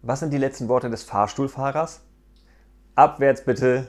Was sind die letzten Worte des Fahrstuhlfahrers? Abwärts bitte.